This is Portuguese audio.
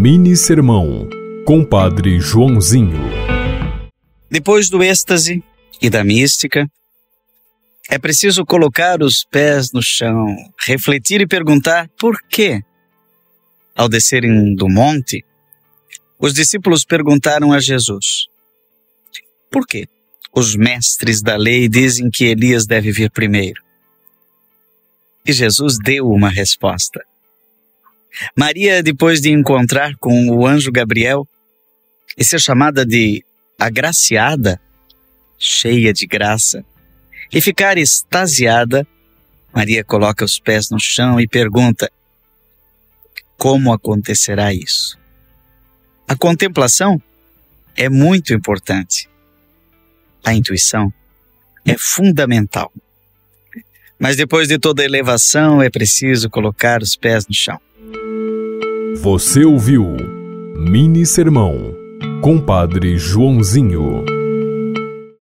Mini Sermão, Compadre Joãozinho. Depois do êxtase e da mística, é preciso colocar os pés no chão, refletir e perguntar por quê. Ao descerem do monte, os discípulos perguntaram a Jesus: Por quê? Os mestres da lei dizem que Elias deve vir primeiro. E Jesus deu uma resposta. Maria, depois de encontrar com o anjo Gabriel e ser chamada de agraciada, cheia de graça, e ficar extasiada, Maria coloca os pés no chão e pergunta: Como acontecerá isso? A contemplação é muito importante. A intuição é fundamental. Mas depois de toda elevação, é preciso colocar os pés no chão. Você ouviu Mini Sermão, Compadre Joãozinho.